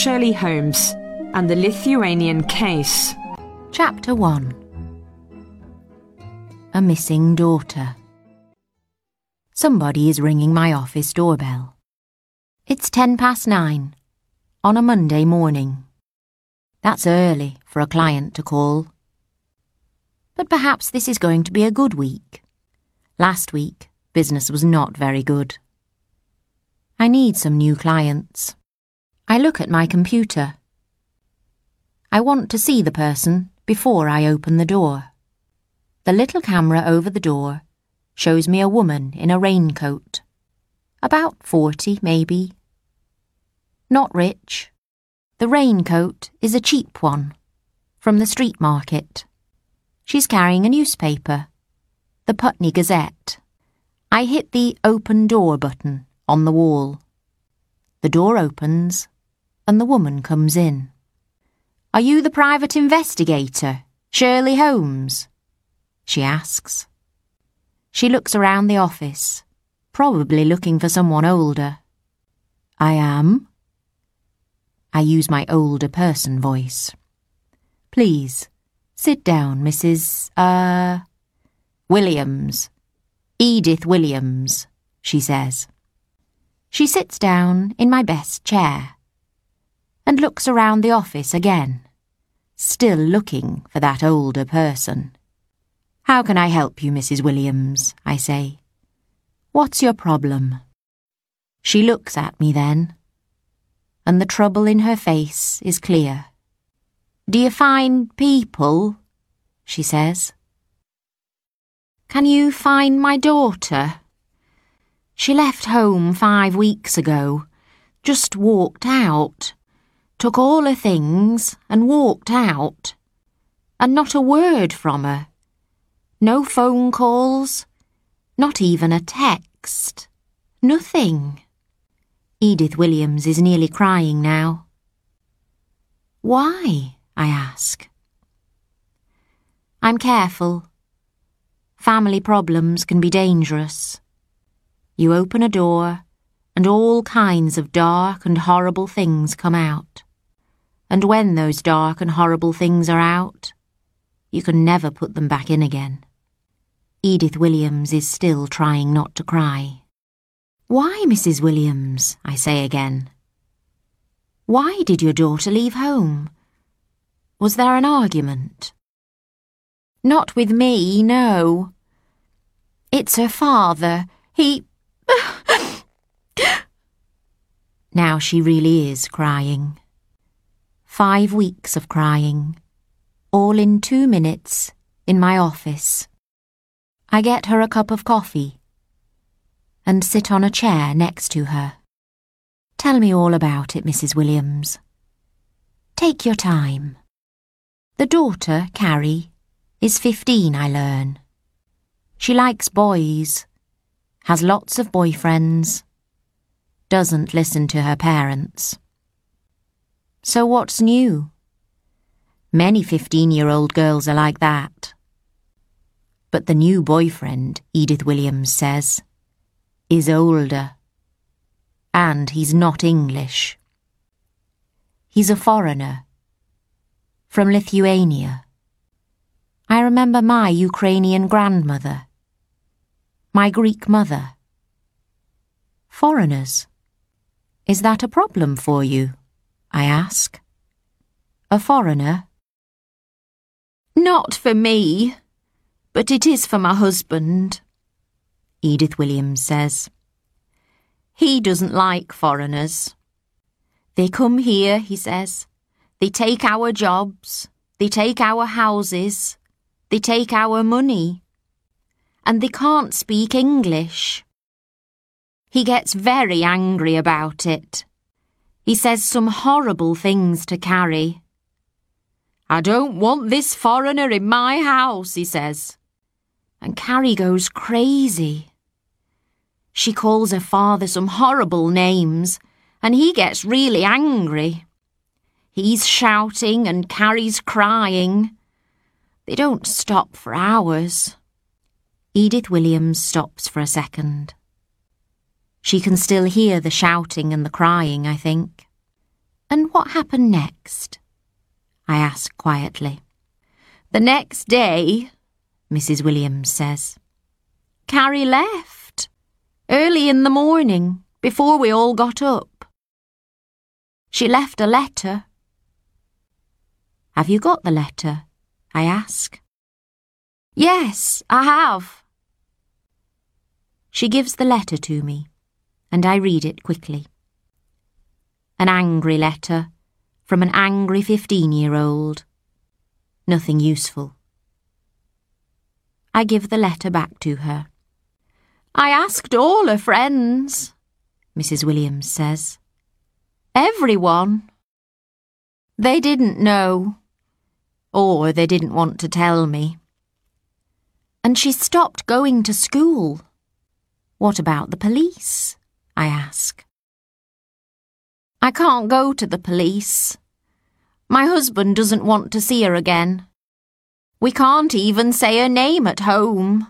Shirley Homes and the Lithuanian Case. Chapter 1 A Missing Daughter. Somebody is ringing my office doorbell. It's ten past nine on a Monday morning. That's early for a client to call. But perhaps this is going to be a good week. Last week, business was not very good. I need some new clients. I look at my computer. I want to see the person before I open the door. The little camera over the door shows me a woman in a raincoat. About forty, maybe. Not rich. The raincoat is a cheap one, from the street market. She's carrying a newspaper, the Putney Gazette. I hit the open door button on the wall. The door opens and the woman comes in. Are you the private investigator, Shirley Homes? She asks. She looks around the office, probably looking for someone older. I am. I use my older person voice. Please, sit down, Mrs. Uh. Williams. Edith Williams, she says. She sits down in my best chair and looks around the office again, still looking for that older person. How can I help you, Mrs. Williams? I say. What's your problem? She looks at me then, and the trouble in her face is clear. Do you find people? she says. Can you find my daughter? She left home five weeks ago, just walked out took all her things and walked out. And not a word from her. No phone calls, not even a text. Nothing. Edith Williams is nearly crying now. Why? I ask. I'm careful. Family problems can be dangerous. You open a door, and all kinds of dark and horrible things come out. And when those dark and horrible things are out, you can never put them back in again. Edith Williams is still trying not to cry. Why, Mrs. Williams? I say again. Why did your daughter leave home? Was there an argument? Not with me, no. It's her father. He. now she really is crying. Five weeks of crying, all in two minutes, in my office. I get her a cup of coffee and sit on a chair next to her. Tell me all about it, Mrs. Williams. Take your time. The daughter, Carrie, is fifteen, I learn. She likes boys, has lots of boyfriends, doesn't listen to her parents. So what's new? Many 15 year old girls are like that. But the new boyfriend, Edith Williams says, is older. And he's not English. He's a foreigner. From Lithuania. I remember my Ukrainian grandmother. My Greek mother. Foreigners. Is that a problem for you? I ask. A foreigner? Not for me, but it is for my husband, Edith Williams says. He doesn't like foreigners. They come here, he says. They take our jobs. They take our houses. They take our money. And they can't speak English. He gets very angry about it. He says some horrible things to Carrie. I don't want this foreigner in my house, he says. And Carrie goes crazy. She calls her father some horrible names, and he gets really angry. He's shouting and Carrie's crying. They don't stop for hours. Edith Williams stops for a second. She can still hear the shouting and the crying, I think. And what happened next? I ask quietly. The next day, Mrs. Williams says, Carrie left. Early in the morning, before we all got up. She left a letter. Have you got the letter? I ask. Yes, I have. She gives the letter to me, and I read it quickly. An angry letter from an angry fifteen-year-old. Nothing useful. I give the letter back to her. I asked all her friends, Mrs. Williams says. Everyone. They didn't know. Or they didn't want to tell me. And she stopped going to school. What about the police? I ask. I can't go to the police. My husband doesn't want to see her again. We can't even say her name at home.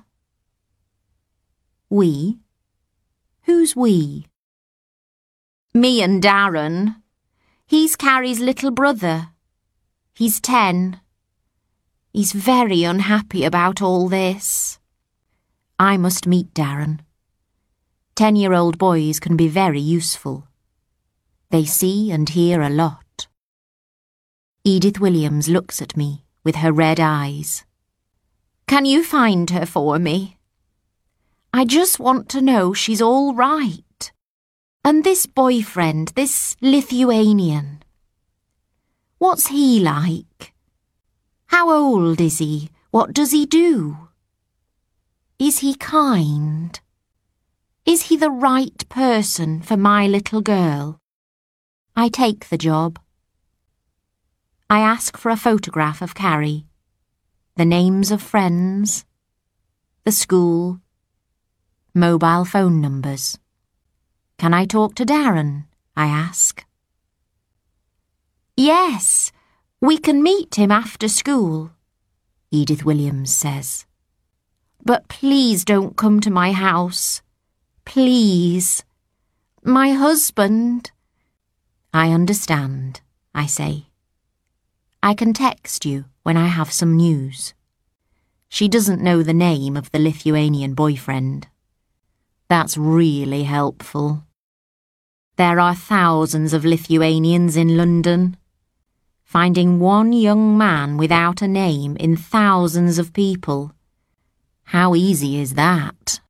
We? Who's we? Me and Darren. He's Carrie's little brother. He's ten. He's very unhappy about all this. I must meet Darren. Ten-year-old boys can be very useful. They see and hear a lot. Edith Williams looks at me with her red eyes. Can you find her for me? I just want to know she's all right. And this boyfriend, this Lithuanian, what's he like? How old is he? What does he do? Is he kind? Is he the right person for my little girl? I take the job. I ask for a photograph of Carrie, the names of friends, the school, mobile phone numbers. Can I talk to Darren? I ask. Yes, we can meet him after school, Edith Williams says. But please don't come to my house. Please. My husband. I understand, I say. I can text you when I have some news. She doesn't know the name of the Lithuanian boyfriend. That's really helpful. There are thousands of Lithuanians in London. Finding one young man without a name in thousands of people. How easy is that?